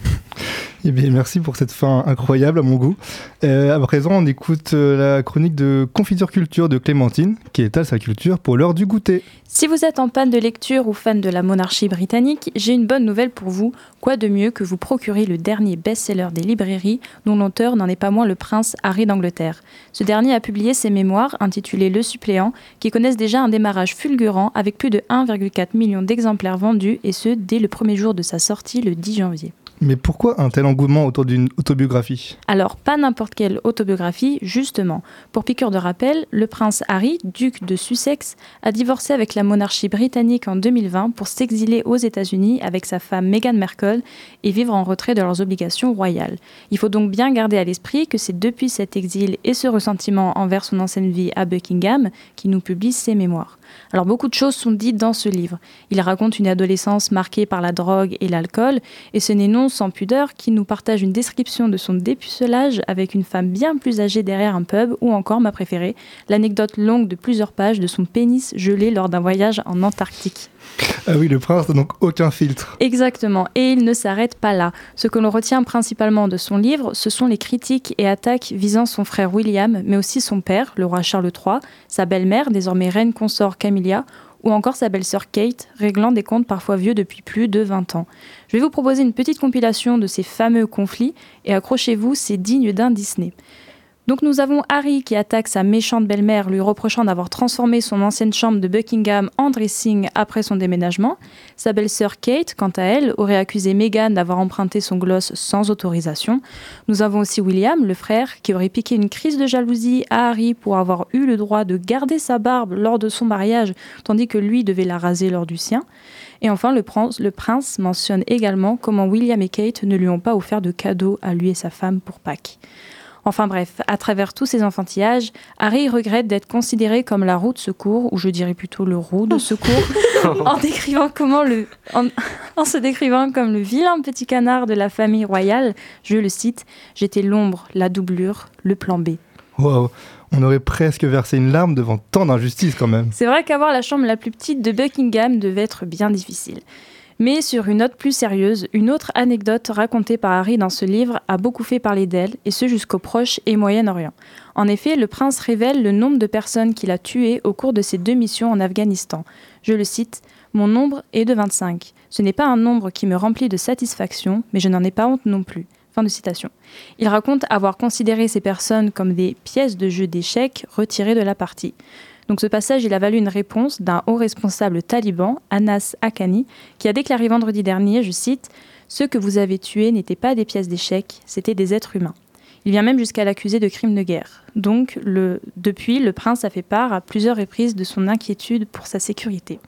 Eh merci pour cette fin incroyable à mon goût. Euh, à présent, on écoute euh, la chronique de Confiture Culture de Clémentine, qui étale sa culture pour l'heure du goûter. Si vous êtes en panne de lecture ou fan de la monarchie britannique, j'ai une bonne nouvelle pour vous. Quoi de mieux que vous procurer le dernier best-seller des librairies, dont l'auteur n'en est pas moins le prince Harry d'Angleterre. Ce dernier a publié ses mémoires, intitulées Le suppléant, qui connaissent déjà un démarrage fulgurant avec plus de 1,4 million d'exemplaires vendus, et ce, dès le premier jour de sa sortie, le 10 janvier. Mais pourquoi un tel engouement autour d'une autobiographie? Alors, pas n'importe quelle autobiographie, justement. Pour piqûre de rappel, le prince Harry, duc de Sussex, a divorcé avec la monarchie britannique en 2020 pour s'exiler aux États-Unis avec sa femme Meghan Markle et vivre en retrait de leurs obligations royales. Il faut donc bien garder à l'esprit que c'est depuis cet exil et ce ressentiment envers son ancienne vie à Buckingham qu'il nous publie ses mémoires. Alors beaucoup de choses sont dites dans ce livre. Il raconte une adolescence marquée par la drogue et l'alcool, et ce n'est non sans pudeur qui nous partage une description de son dépucelage avec une femme bien plus âgée derrière un pub, ou encore, ma préférée, l'anecdote longue de plusieurs pages de son pénis gelé lors d'un voyage en Antarctique. Ah oui, le prince n'a donc aucun filtre. Exactement, et il ne s'arrête pas là. Ce que l'on retient principalement de son livre, ce sont les critiques et attaques visant son frère William, mais aussi son père, le roi Charles III, sa belle-mère, désormais reine consort Camilla, ou encore sa belle-sœur Kate, réglant des comptes parfois vieux depuis plus de 20 ans. Je vais vous proposer une petite compilation de ces fameux conflits, et accrochez-vous, c'est digne d'un Disney. Donc nous avons Harry qui attaque sa méchante belle-mère lui reprochant d'avoir transformé son ancienne chambre de Buckingham en dressing après son déménagement. Sa belle-sœur Kate, quant à elle, aurait accusé Meghan d'avoir emprunté son gloss sans autorisation. Nous avons aussi William, le frère, qui aurait piqué une crise de jalousie à Harry pour avoir eu le droit de garder sa barbe lors de son mariage, tandis que lui devait la raser lors du sien. Et enfin, le prince, le prince mentionne également comment William et Kate ne lui ont pas offert de cadeau à lui et sa femme pour Pâques. Enfin bref, à travers tous ces enfantillages, Harry regrette d'être considéré comme la roue de secours, ou je dirais plutôt le roue de secours, en, décrivant comment le, en, en, se décrivant comme le vilain petit canard de la famille royale. Je le cite J'étais l'ombre, la doublure, le plan B. Wow. On aurait presque versé une larme devant tant d'injustice quand même. C'est vrai qu'avoir la chambre la plus petite de Buckingham devait être bien difficile. Mais sur une note plus sérieuse, une autre anecdote racontée par Harry dans ce livre a beaucoup fait parler d'elle, et ce jusqu'au Proche et Moyen-Orient. En effet, le prince révèle le nombre de personnes qu'il a tuées au cours de ses deux missions en Afghanistan. Je le cite Mon nombre est de 25. Ce n'est pas un nombre qui me remplit de satisfaction, mais je n'en ai pas honte non plus. Fin de citation. Il raconte avoir considéré ces personnes comme des pièces de jeu d'échecs retirées de la partie. Donc ce passage, il a valu une réponse d'un haut responsable taliban, Anas Akani, qui a déclaré vendredi dernier, je cite, Ceux que vous avez tués n'étaient pas des pièces d'échecs, c'étaient des êtres humains. Il vient même jusqu'à l'accuser de crimes de guerre. Donc, le, depuis, le prince a fait part à plusieurs reprises de son inquiétude pour sa sécurité.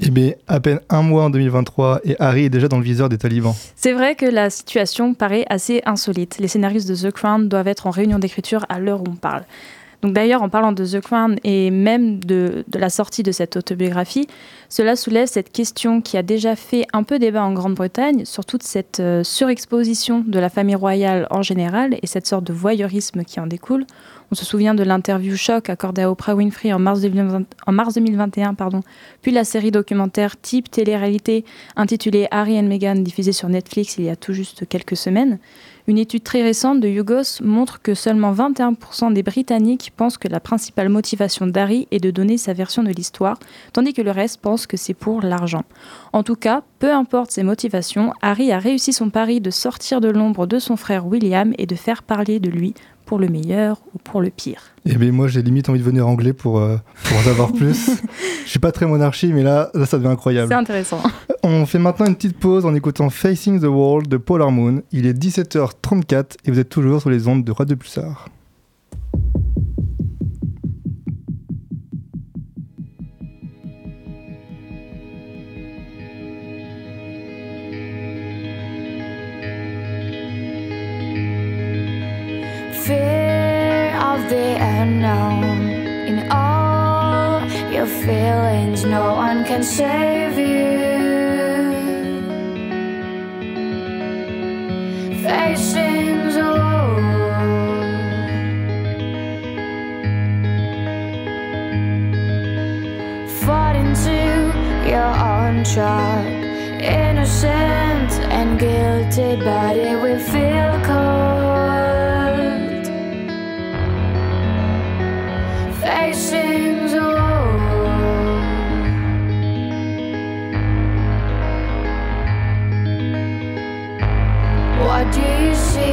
Eh bien, à peine un mois en 2023 et Harry est déjà dans le viseur des talibans. C'est vrai que la situation paraît assez insolite. Les scénaristes de The Crown doivent être en réunion d'écriture à l'heure où on parle. D'ailleurs, en parlant de The Crown et même de, la sortie de cette autobiographie, cela soulève cette question qui a déjà fait un peu débat en Grande-Bretagne sur toute cette euh, surexposition de la famille royale en général et cette sorte de voyeurisme qui en découle. On se souvient de l'interview choc accordée à Oprah Winfrey en mars, 2020, en mars 2021, pardon, puis la série documentaire type télé-réalité intitulée Harry and Meghan diffusée sur Netflix il y a tout juste quelques semaines. Une étude très récente de Yugos montre que seulement 21% des Britanniques pensent que la principale motivation d'Harry est de donner sa version de l'histoire, tandis que le reste pense que c'est pour l'argent. En tout cas, peu importe ses motivations, Harry a réussi son pari de sortir de l'ombre de son frère William et de faire parler de lui pour le meilleur ou pour le pire. Eh bien, moi, j'ai limite envie de venir anglais pour, euh, pour en savoir plus. Je suis pas très monarchie, mais là, là ça devient incroyable. C'est intéressant. On fait maintenant une petite pause en écoutant Facing the World de Polar Moon. Il est 17h34 et vous êtes toujours sur les ondes de Radio Pulsar. Unknown. In all your feelings, no one can save you. Facing the road. Fought into your own trap. Innocent and guilty, but it will feel cold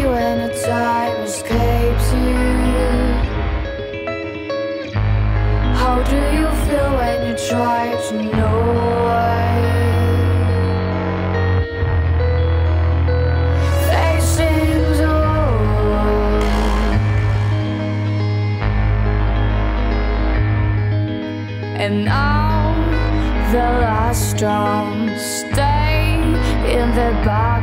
when the time escapes you? How do you feel when you try to know why? And now the last drums stay in the background.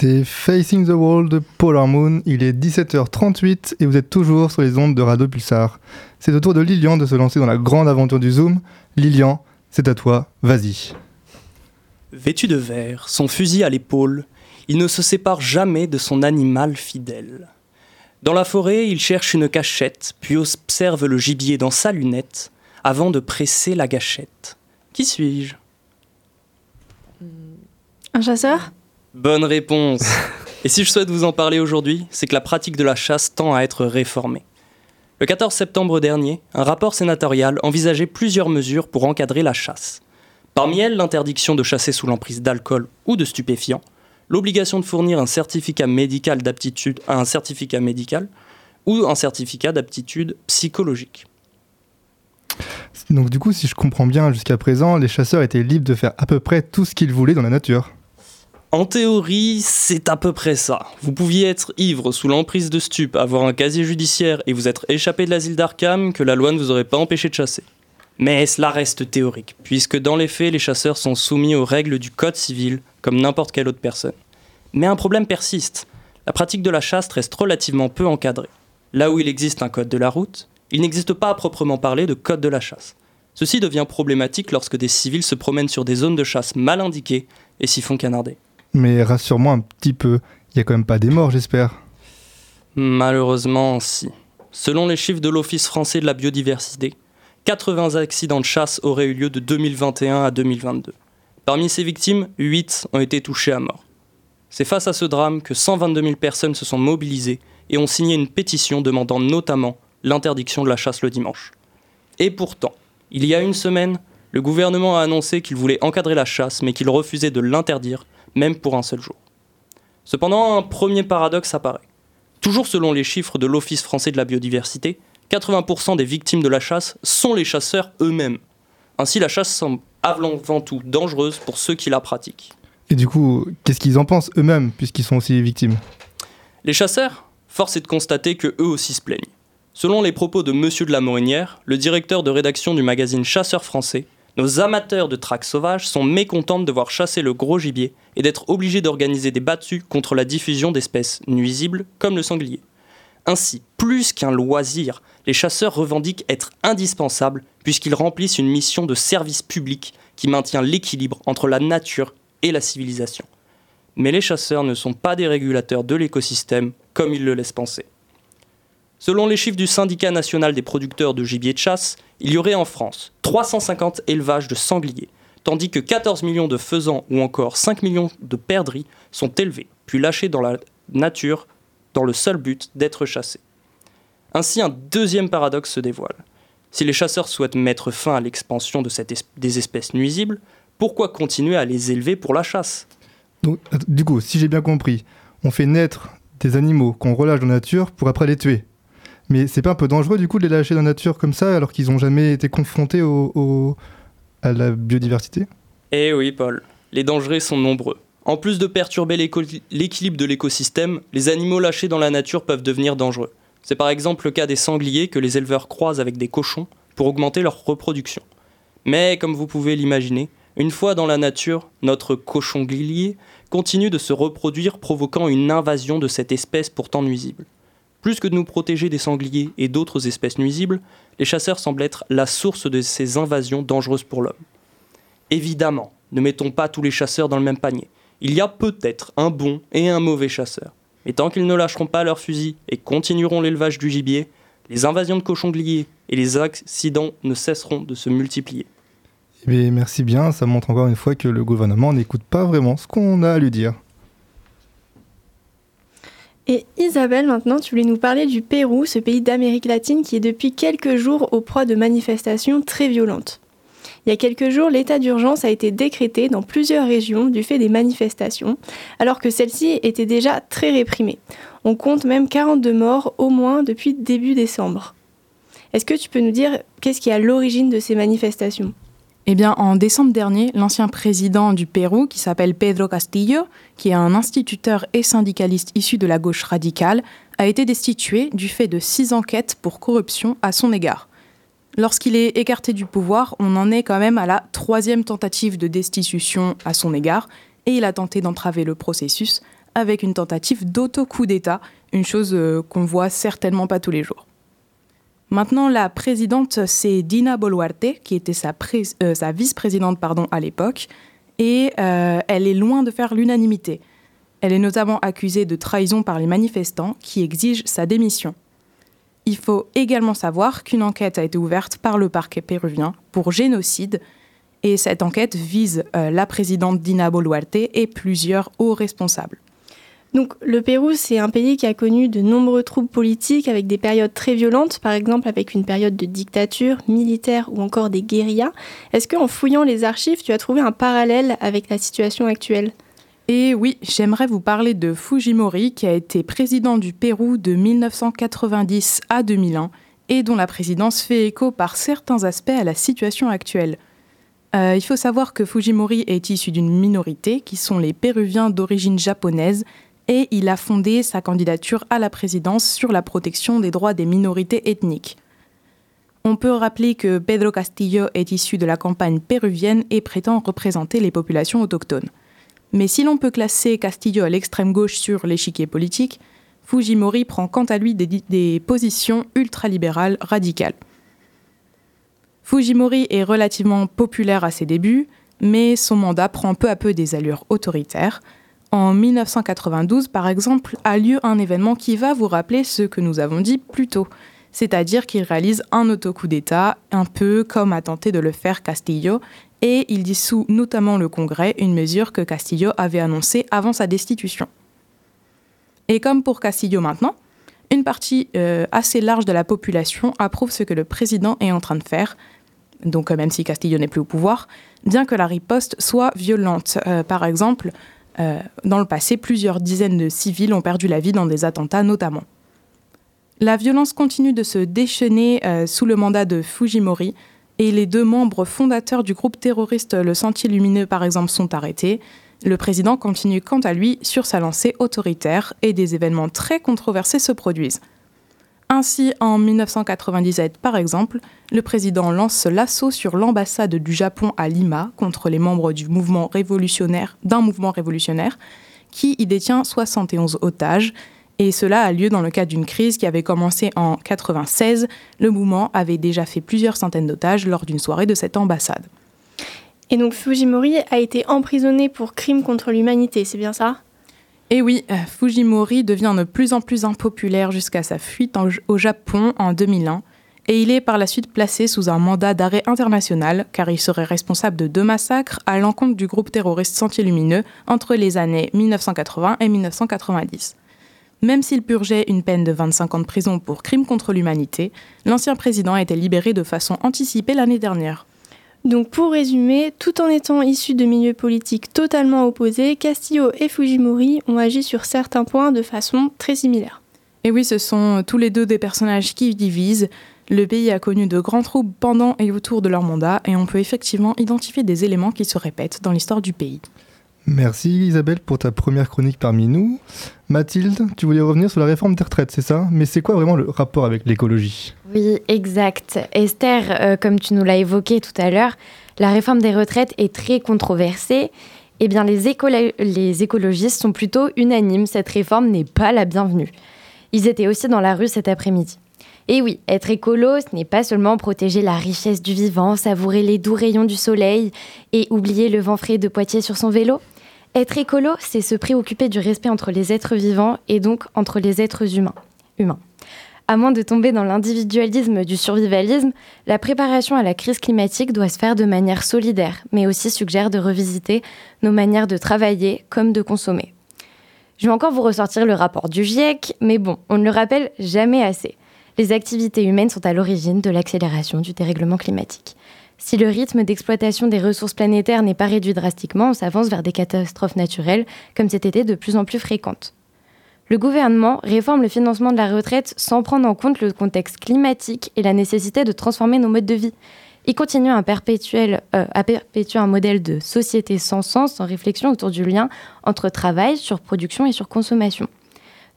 C'était Facing the World de Polar Moon. Il est 17h38 et vous êtes toujours sur les ondes de Radio Pulsar. C'est au tour de Lilian de se lancer dans la grande aventure du Zoom. Lilian, c'est à toi, vas-y. Vêtu de vert, son fusil à l'épaule, il ne se sépare jamais de son animal fidèle. Dans la forêt, il cherche une cachette, puis observe le gibier dans sa lunette, avant de presser la gâchette. Qui suis-je? Un chasseur? Bonne réponse. Et si je souhaite vous en parler aujourd'hui, c'est que la pratique de la chasse tend à être réformée. Le 14 septembre dernier, un rapport sénatorial envisageait plusieurs mesures pour encadrer la chasse. Parmi elles, l'interdiction de chasser sous l'emprise d'alcool ou de stupéfiants, l'obligation de fournir un certificat médical d'aptitude à un certificat médical ou un certificat d'aptitude psychologique. Donc du coup, si je comprends bien jusqu'à présent, les chasseurs étaient libres de faire à peu près tout ce qu'ils voulaient dans la nature. En théorie, c'est à peu près ça. Vous pouviez être ivre sous l'emprise de stupes, avoir un casier judiciaire et vous être échappé de l'asile d'Arkham que la loi ne vous aurait pas empêché de chasser. Mais cela reste théorique, puisque dans les faits, les chasseurs sont soumis aux règles du Code civil comme n'importe quelle autre personne. Mais un problème persiste. La pratique de la chasse reste relativement peu encadrée. Là où il existe un code de la route, il n'existe pas à proprement parler de code de la chasse. Ceci devient problématique lorsque des civils se promènent sur des zones de chasse mal indiquées et s'y font canarder. Mais rassure-moi un petit peu, il y a quand même pas des morts, j'espère. Malheureusement, si. Selon les chiffres de l'Office français de la biodiversité, 80 accidents de chasse auraient eu lieu de 2021 à 2022. Parmi ces victimes, 8 ont été touchées à mort. C'est face à ce drame que 122 000 personnes se sont mobilisées et ont signé une pétition demandant notamment l'interdiction de la chasse le dimanche. Et pourtant, il y a une semaine, le gouvernement a annoncé qu'il voulait encadrer la chasse, mais qu'il refusait de l'interdire, même pour un seul jour. Cependant, un premier paradoxe apparaît. Toujours selon les chiffres de l'Office français de la biodiversité, 80% des victimes de la chasse sont les chasseurs eux-mêmes. Ainsi, la chasse semble avant tout dangereuse pour ceux qui la pratiquent. Et du coup, qu'est-ce qu'ils en pensent eux-mêmes, puisqu'ils sont aussi victimes? Les chasseurs, force est de constater que eux aussi se plaignent. Selon les propos de Monsieur de la Morinière, le directeur de rédaction du magazine Chasseurs français, nos amateurs de traques sauvages sont mécontents de devoir chasser le gros gibier et d'être obligés d'organiser des battues contre la diffusion d'espèces nuisibles comme le sanglier. Ainsi, plus qu'un loisir, les chasseurs revendiquent être indispensables puisqu'ils remplissent une mission de service public qui maintient l'équilibre entre la nature et la civilisation. Mais les chasseurs ne sont pas des régulateurs de l'écosystème comme ils le laissent penser. Selon les chiffres du syndicat national des producteurs de gibier de chasse, il y aurait en France 350 élevages de sangliers, tandis que 14 millions de faisans ou encore 5 millions de perdrix sont élevés, puis lâchés dans la nature dans le seul but d'être chassés. Ainsi, un deuxième paradoxe se dévoile. Si les chasseurs souhaitent mettre fin à l'expansion de des espèces nuisibles, pourquoi continuer à les élever pour la chasse? Donc, du coup, si j'ai bien compris, on fait naître des animaux qu'on relâche dans la nature pour après les tuer. Mais c'est pas un peu dangereux du coup de les lâcher dans la nature comme ça alors qu'ils n'ont jamais été confrontés au, à la biodiversité? Eh oui, Paul, les dangers sont nombreux. En plus de perturber l'équilibre de l'écosystème, les animaux lâchés dans la nature peuvent devenir dangereux. C'est par exemple le cas des sangliers que les éleveurs croisent avec des cochons pour augmenter leur reproduction. Mais comme vous pouvez l'imaginer, une fois dans la nature, notre cochon glier continue de se reproduire provoquant une invasion de cette espèce pourtant nuisible. Plus que de nous protéger des sangliers et d'autres espèces nuisibles, les chasseurs semblent être la source de ces invasions dangereuses pour l'homme. Évidemment, ne mettons pas tous les chasseurs dans le même panier. Il y a peut-être un bon et un mauvais chasseur. Mais tant qu'ils ne lâcheront pas leurs fusils et continueront l'élevage du gibier, les invasions de cochons gliés et les accidents ne cesseront de se multiplier. Eh bien, merci bien, ça montre encore une fois que le gouvernement n'écoute pas vraiment ce qu'on a à lui dire. Et Isabelle, maintenant, tu voulais nous parler du Pérou, ce pays d'Amérique latine qui est depuis quelques jours au proie de manifestations très violentes. Il y a quelques jours, l'état d'urgence a été décrété dans plusieurs régions du fait des manifestations, alors que celles-ci étaient déjà très réprimées. On compte même 42 morts au moins depuis début décembre. Est-ce que tu peux nous dire qu'est-ce qui est à l'origine de ces manifestations? Eh en décembre dernier, l'ancien président du Pérou, qui s'appelle Pedro Castillo, qui est un instituteur et syndicaliste issu de la gauche radicale, a été destitué du fait de six enquêtes pour corruption à son égard. Lorsqu'il est écarté du pouvoir, on en est quand même à la troisième tentative de destitution à son égard, et il a tenté d'entraver le processus avec une tentative d'auto-coup d'État, une chose euh, qu'on voit certainement pas tous les jours. Maintenant, la présidente, c'est Dina Boluarte, qui était sa, euh, vice-présidente à l'époque, et euh, elle est loin de faire l'unanimité. Elle est notamment accusée de trahison par les manifestants qui exigent sa démission. Il faut également savoir qu'une enquête a été ouverte par le parquet péruvien pour génocide, et cette enquête vise euh, la présidente Dina Boluarte et plusieurs hauts responsables. Donc le Pérou, c'est un pays qui a connu de nombreux troubles politiques avec des périodes très violentes, par exemple avec une période de dictature militaire ou encore des guérillas. Est-ce qu'en fouillant les archives, tu as trouvé un parallèle avec la situation actuelle? Et oui, j'aimerais vous parler de Fujimori, qui a été président du Pérou de 1990 à 2001 et dont la présidence fait écho par certains aspects à la situation actuelle. Euh, il faut savoir que Fujimori est issu d'une minorité qui sont les Péruviens d'origine japonaise et il a fondé sa candidature à la présidence sur la protection des droits des minorités ethniques. On peut rappeler que Pedro Castillo est issu de la campagne péruvienne et prétend représenter les populations autochtones. Mais si l'on peut classer Castillo à l'extrême gauche sur l'échiquier politique, Fujimori prend quant à lui des, positions ultralibérales radicales. Fujimori est relativement populaire à ses débuts, mais son mandat prend peu à peu des allures autoritaires. En 1992, par exemple, a lieu un événement qui va vous rappeler ce que nous avons dit plus tôt, c'est-à-dire qu'il réalise un autocoup d'État, un peu comme a tenté de le faire Castillo, et il dissout notamment le Congrès, une mesure que Castillo avait annoncée avant sa destitution. Et comme pour Castillo maintenant, une partie euh, assez large de la population approuve ce que le président est en train de faire, donc euh, même si Castillo n'est plus au pouvoir, bien que la riposte soit violente. Euh, par exemple, euh, dans le passé, plusieurs dizaines de civils ont perdu la vie dans des attentats notamment. La violence continue de se déchaîner euh, sous le mandat de Fujimori et les deux membres fondateurs du groupe terroriste Le Sentier Lumineux, par exemple, sont arrêtés. Le président continue quant à lui sur sa lancée autoritaire et des événements très controversés se produisent. Ainsi, en 1997, par exemple, le président lance l'assaut sur l'ambassade du Japon à Lima contre les membres du mouvement révolutionnaire, d'un mouvement révolutionnaire qui y détient 71 otages. Et cela a lieu dans le cadre d'une crise qui avait commencé en 96. Le mouvement avait déjà fait plusieurs centaines d'otages lors d'une soirée de cette ambassade. Et donc Fujimori a été emprisonné pour crime contre l'humanité, c'est bien ça? Et oui, euh, Fujimori devient de plus en plus impopulaire jusqu'à sa fuite au Japon en 2001. Et il est par la suite placé sous un mandat d'arrêt international car il serait responsable de deux massacres à l'encontre du groupe terroriste Sentier Lumineux entre les années 1980 et 1990. Même s'il purgeait une peine de 25 ans de prison pour crime contre l'humanité, l'ancien président a été libéré de façon anticipée l'année dernière. Donc pour résumer, tout en étant issus de milieux politiques totalement opposés, Castillo et Fujimori ont agi sur certains points de façon très similaire. Et oui, ce sont tous les deux des personnages qui divisent. Le pays a connu de grands troubles pendant et autour de leur mandat et on peut effectivement identifier des éléments qui se répètent dans l'histoire du pays. Merci Isabelle pour ta première chronique parmi nous. Mathilde, tu voulais revenir sur la réforme des retraites, c'est ça? Mais c'est quoi vraiment le rapport avec l'écologie? Oui, exact. Esther, euh, comme tu nous l'as évoqué tout à l'heure, la réforme des retraites est très controversée. Eh bien, les, les écologistes sont plutôt unanimes. Cette réforme n'est pas la bienvenue. Ils étaient aussi dans la rue cet après-midi. Et oui, être écolo, ce n'est pas seulement protéger la richesse du vivant, savourer les doux rayons du soleil et oublier le vent frais de Poitiers sur son vélo. Être écolo, c'est se préoccuper du respect entre les êtres vivants et donc entre les êtres humains. humains. À moins de tomber dans l'individualisme du survivalisme, la préparation à la crise climatique doit se faire de manière solidaire, mais aussi suggère de revisiter nos manières de travailler comme de consommer. Je vais encore vous ressortir le rapport du GIEC, mais bon, on ne le rappelle jamais assez. Les activités humaines sont à l'origine de l'accélération du dérèglement climatique. Si le rythme d'exploitation des ressources planétaires n'est pas réduit drastiquement, on s'avance vers des catastrophes naturelles, comme cet été de plus en plus fréquentes. Le gouvernement réforme le financement de la retraite sans prendre en compte le contexte climatique et la nécessité de transformer nos modes de vie. Il continue à, euh, perpétuer un modèle de société sans sens, sans réflexion autour du lien entre travail, surproduction et surconsommation.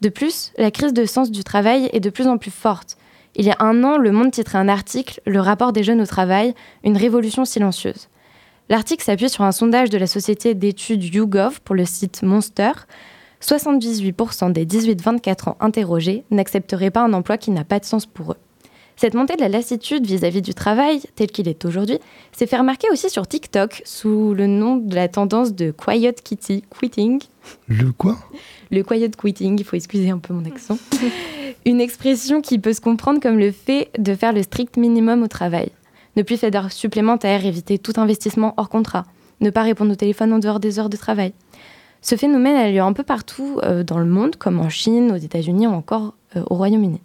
De plus, la crise de sens du travail est de plus en plus forte. Il y a un an, Le Monde titrait un article Le rapport des jeunes au travail, une révolution silencieuse. L'article s'appuie sur un sondage de la société d'études YouGov pour le site Monster. 78% des 18-24 ans interrogés n'accepteraient pas un emploi qui n'a pas de sens pour eux. Cette montée de la lassitude vis-à-vis du travail, tel qu'il est aujourd'hui, s'est fait remarquer aussi sur TikTok sous le nom de la tendance de Quiet Kitty Quitting. Le quoi? Le quiet quitting, il faut excuser un peu mon accent. Une expression qui peut se comprendre comme le fait de faire le strict minimum au travail. Ne plus faire d'heures supplémentaires, éviter tout investissement hors contrat, ne pas répondre au téléphone en dehors des heures de travail. Ce phénomène a lieu un peu partout euh, dans le monde, comme en Chine, aux États-Unis ou encore euh, au Royaume-Uni.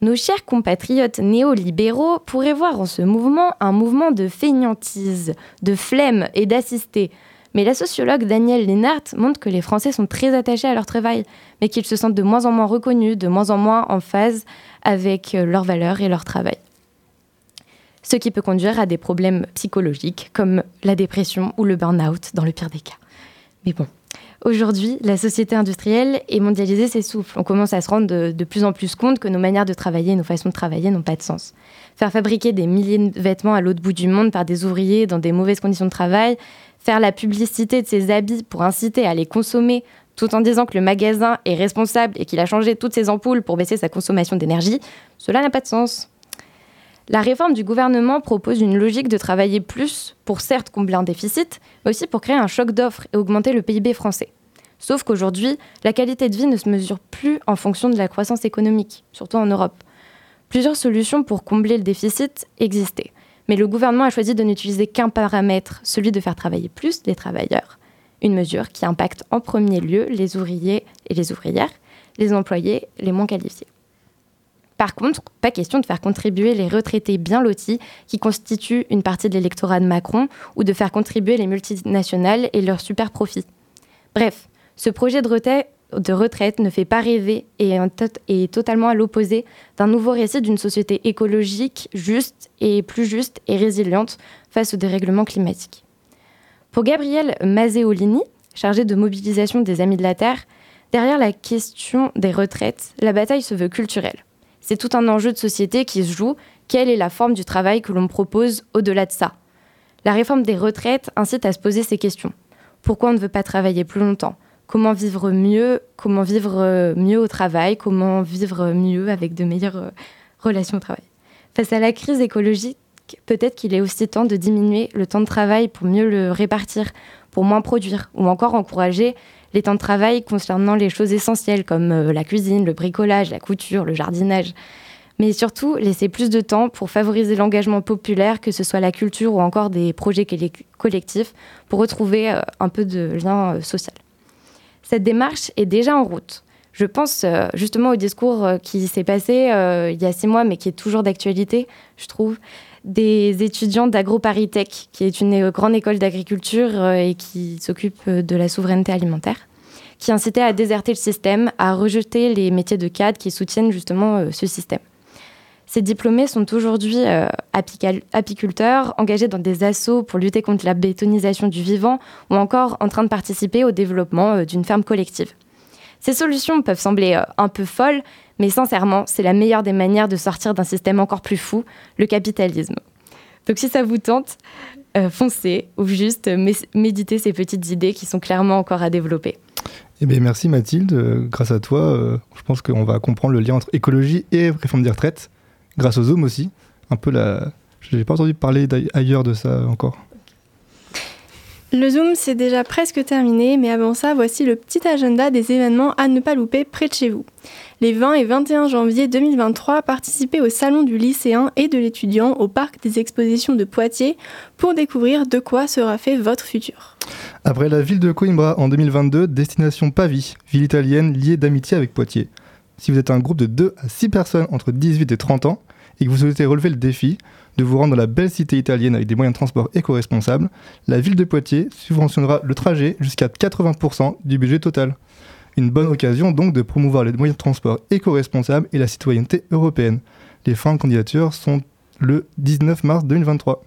Nos chers compatriotes néolibéraux pourraient voir en ce mouvement un mouvement de feignantise, de flemme et d'assister. Mais la sociologue Danielle Linhart montre que les Français sont très attachés à leur travail, mais qu'ils se sentent de moins en moins reconnus, de moins en moins en phase avec euh, leurs valeurs et leur travail. ce qui peut conduire à des problèmes psychologiques comme la dépression ou le burn-out dans le pire des cas. Mais bon, aujourd'hui, la société industrielle et mondialisée s'essouffle. On commence à se rendre de, plus en plus compte que nos manières de travailler, nos façons de travailler n'ont pas de sens. Faire fabriquer des milliers de vêtements à l'autre bout du monde par des ouvriers dans des mauvaises conditions de travail, faire la publicité de ses habits pour inciter à les consommer tout en disant que le magasin est responsable et qu'il a changé toutes ses ampoules pour baisser sa consommation d'énergie, cela n'a pas de sens. La réforme du gouvernement propose une logique de travailler plus pour certes combler un déficit, mais aussi pour créer un choc d'offres et augmenter le PIB français. Sauf qu'aujourd'hui, la qualité de vie ne se mesure plus en fonction de la croissance économique, surtout en Europe. Plusieurs solutions pour combler le déficit existaient, mais le gouvernement a choisi de n'utiliser qu'un paramètre, celui de faire travailler plus les travailleurs. Une mesure qui impacte en premier lieu les ouvriers et les ouvrières, les employés les moins qualifiés. Par contre, pas question de faire contribuer les retraités bien lotis qui constituent une partie de l'électorat de Macron ou de faire contribuer les multinationales et leurs super profits. Bref, ce projet de retraite, de retraite ne fait pas rêver et est, tot- est totalement à l'opposé d'un nouveau récit d'une société écologique juste et plus juste et résiliente face au dérèglement climatique. Pour Gabriel Mazzéolini, chargé de mobilisation des Amis de la Terre, derrière la question des retraites, la bataille se veut culturelle. C'est tout un enjeu de société qui se joue. Quelle est la forme du travail que l'on propose au-delà de ça? La réforme des retraites incite à se poser ces questions. Pourquoi on ne veut pas travailler plus longtemps? Comment vivre mieux Comment vivre euh, mieux au travail Comment vivre mieux avec de meilleures euh, relations au travail Face à la crise écologique, peut-être qu'il est aussi temps de diminuer le temps de travail pour mieux le répartir, pour moins produire, ou encore encourager les temps de travail concernant les choses essentielles comme euh, la cuisine, le bricolage, la couture, le jardinage. Mais surtout, laisser plus de temps pour favoriser l'engagement populaire, que ce soit la culture ou encore des projets colle- collectifs, pour retrouver un peu de lien social. Cette démarche est déjà en route. Je pense euh, justement au discours euh, qui s'est passé euh, il y a six mois, mais qui est toujours d'actualité, je trouve, des étudiants d'AgroParisTech, qui est une grande école d'agriculture et qui s'occupe de la souveraineté alimentaire, qui incitait à déserter le système, à rejeter les métiers de cadre qui soutiennent justement ce système. Ces diplômés sont aujourd'hui euh, apiculteurs, engagés dans des assauts pour lutter contre la bétonisation du vivant ou encore en train de participer au développement euh, d'une ferme collective. Ces solutions peuvent sembler euh, un peu folles, mais sincèrement, c'est la meilleure des manières de sortir d'un système encore plus fou, le capitalisme. Donc si ça vous tente, foncez ou juste mé- méditez ces petites idées qui sont clairement encore à développer. Eh bien, merci Mathilde. Grâce à toi, je pense qu'on va comprendre le lien entre écologie et réforme des retraites. Grâce au Zoom aussi. Un peu la. Je n'ai pas entendu parler ailleurs de ça encore. Le Zoom, c'est déjà presque terminé, mais avant ça, voici le petit agenda des événements à ne pas louper près de chez vous. Les 20 et 21 janvier 2023, participez au Salon du lycéen et de l'étudiant au Parc des expositions de Poitiers pour découvrir de quoi sera fait votre futur. Après la ville de Coimbra en 2022, destination Pavie, ville italienne liée d'amitié avec Poitiers. Si vous êtes un groupe de 2 à 6 personnes entre 18 et 30 ans et que vous souhaitez relever le défi de vous rendre dans la belle cité italienne avec des moyens de transport éco-responsables, la ville de Poitiers subventionnera le trajet jusqu'à 80% du budget total. Une bonne occasion donc de promouvoir les moyens de transport éco-responsables et la citoyenneté européenne. Les fins de candidature sont le 19 mars 2023.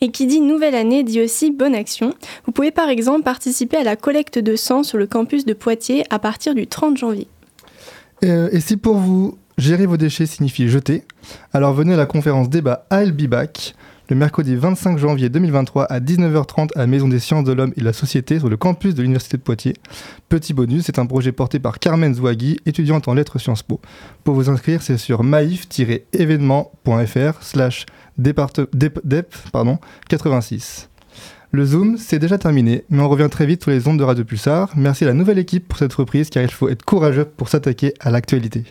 Et qui dit nouvelle année dit aussi bonne action. Vous pouvez par exemple participer à la collecte de sang sur le campus de Poitiers à partir du 30 janvier. Euh, et si pour vous, gérer vos déchets signifie jeter, alors venez à la conférence débat I'll Be le mercredi 25 janvier 2023 à 19h30 à la Maison des sciences de l'homme et de la société sur le campus de l'Université de Poitiers. Petit bonus, c'est un projet porté par Carmen Zouagui, étudiante en lettres Sciences Po. Pour vous inscrire, c'est sur maif-événement.fr slash dep pardon, 86. Le Zoom, c'est déjà terminé, mais on revient très vite sur les ondes de Radio Pulsar. Merci à la nouvelle équipe pour cette reprise, car il faut être courageux pour s'attaquer à l'actualité.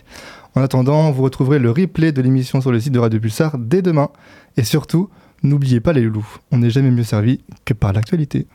En attendant, vous retrouverez le replay de l'émission sur le site de Radio Pulsar dès demain. Et surtout, n'oubliez pas les loulous, on n'est jamais mieux servi que par l'actualité.